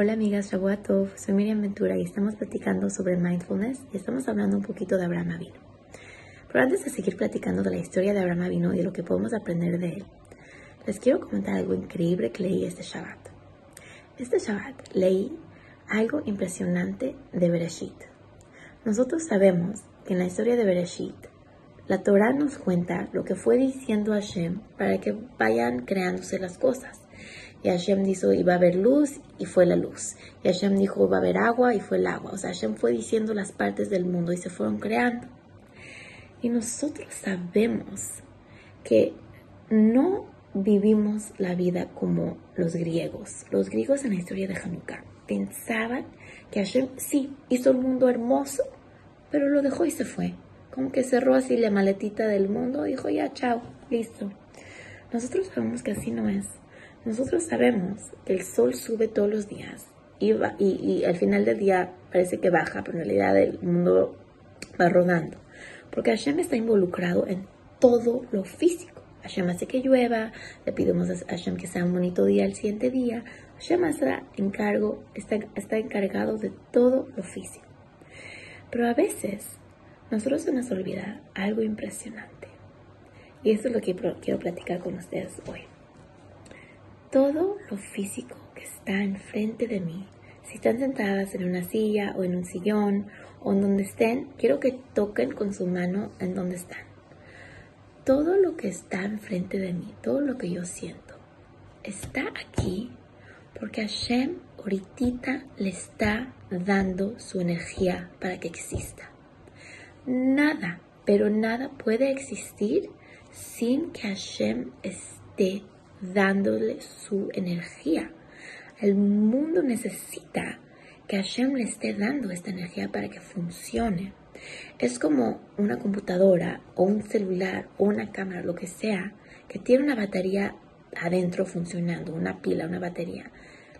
Hola amigas, Shabuatov, soy Miriam Ventura y estamos platicando sobre mindfulness y estamos hablando un poquito de Abraham Avino. Pero antes de seguir platicando de la historia de Abraham Avino y de lo que podemos aprender de él, les quiero comentar algo increíble que leí este Shabbat. Este Shabbat leí algo impresionante de Bereshit. Nosotros sabemos que en la historia de Bereshit, la Torah nos cuenta lo que fue diciendo Hashem para que vayan creándose las cosas. Y Hashem dijo, iba a haber luz y fue la luz. Y Hashem dijo, iba a haber agua y fue el agua. O sea, Hashem fue diciendo las partes del mundo y se fueron creando. Y nosotros sabemos que no vivimos la vida como los griegos. Los griegos en la historia de Hanukkah pensaban que Hashem sí hizo el mundo hermoso, pero lo dejó y se fue. Como que cerró así la maletita del mundo dijo, ya, chao, listo. Nosotros sabemos que así no es. Nosotros sabemos que el sol sube todos los días y, y, al final del día parece que baja, pero en realidad el mundo va rodando. Porque Hashem está involucrado en todo lo físico. Hashem hace que llueva, le pedimos a Hashem que sea un bonito día el siguiente día. Hashem está, encargo, está, está encargado de todo lo físico. Pero a veces nosotros se nos olvida algo impresionante. Y eso es lo que quiero platicar con ustedes hoy todo lo físico que está enfrente de mí. Si están sentadas en una silla o en un sillón o en donde estén, quiero que toquen con su mano en donde están. Todo lo que está enfrente de mí, todo lo que yo siento, está aquí porque Hashem ahorita le está dando su energía para que exista. Nada, pero nada puede existir sin que Hashem esté dándole su energía. El mundo necesita que Hashem le esté dando esta energía para que funcione. Es como una computadora o un celular o una cámara, lo que sea, que tiene una batería adentro funcionando, una pila, una batería.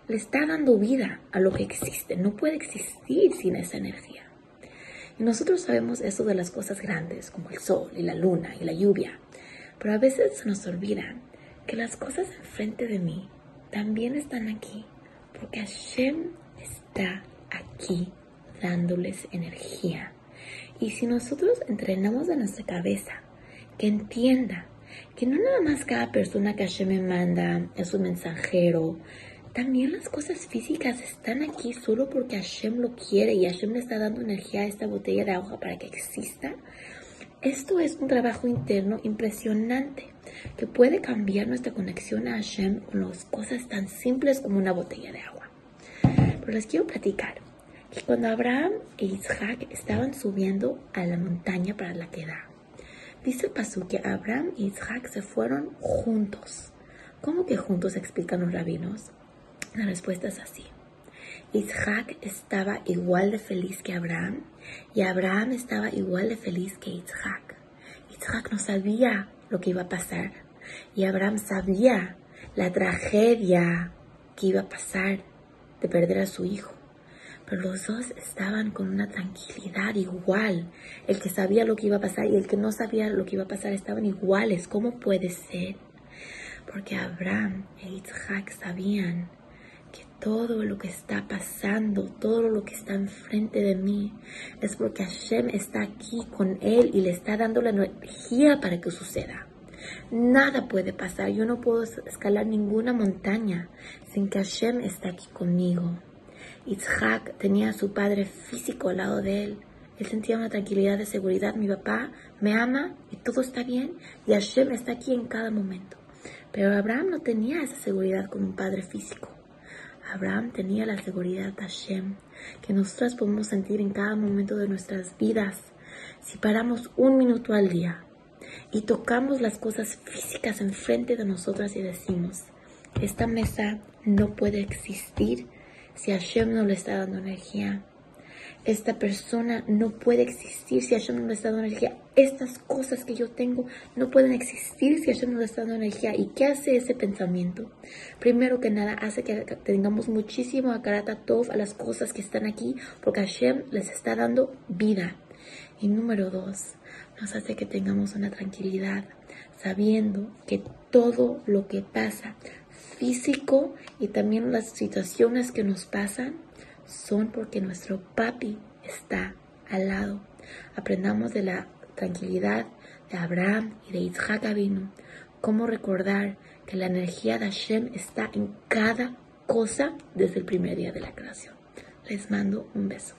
Le está dando vida a lo que existe. No puede existir sin esa energía. Y nosotros sabemos eso de las cosas grandes, como el sol y la luna y la lluvia. Pero a veces se nos olvidan que las cosas enfrente de mí también están aquí, porque Hashem está aquí dándoles energía. Y si nosotros entrenamos a nuestra cabeza que entienda que no nada más cada persona que Hashem me manda es un mensajero, también las cosas físicas están aquí solo porque Hashem lo quiere y Hashem le está dando energía a esta botella de agua para que exista. Esto es un trabajo interno impresionante que puede cambiar nuestra conexión a Hashem con las cosas tan simples como una botella de agua. Pero les quiero platicar que cuando Abraham e Isaac estaban subiendo a la montaña para la queda, dice pasú que Abraham e Isaac se fueron juntos. ¿Cómo que juntos explican los rabinos? La respuesta es así. Isaac estaba igual de feliz que Abraham y Abraham estaba igual de feliz que Isaac. Isaac no sabía lo que iba a pasar. Y Abraham sabía la tragedia que iba a pasar de perder a su hijo. Pero los dos estaban con una tranquilidad igual. El que sabía lo que iba a pasar y el que no sabía lo que iba a pasar estaban iguales. ¿Cómo puede ser? Porque Abraham e Isaac sabían todo lo que está pasando, todo lo que está enfrente de mí, es porque Hashem está aquí con él y le está dando la energía para que suceda. Nada puede pasar, yo no puedo escalar ninguna montaña sin que Hashem esté aquí conmigo. Isaac tenía a su padre físico al lado de él. Él sentía una tranquilidad de seguridad. Mi papá me ama y todo está bien y Hashem está aquí en cada momento. Pero Abraham no tenía esa seguridad como un padre físico. Abraham tenía la seguridad de Hashem, que nosotras podemos sentir en cada momento de nuestras vidas. Si paramos un minuto al día y tocamos las cosas físicas enfrente de nosotras y decimos, esta mesa no puede existir si Hashem no le está dando energía esta persona no puede existir si Hashem no le está dando energía. Estas cosas que yo tengo no pueden existir si Hashem no le está dando energía. ¿Y qué hace ese pensamiento? Primero que nada, hace que tengamos muchísimo akarata tov a las cosas que están aquí, porque Hashem les está dando vida. Y número dos, nos hace que tengamos una tranquilidad, sabiendo que todo lo que pasa físico y también las situaciones que nos pasan son porque nuestro papi está al lado. Aprendamos de la tranquilidad de Abraham y de Isaac Avinu, cómo recordar que la energía de Hashem está en cada cosa desde el primer día de la creación. Les mando un beso.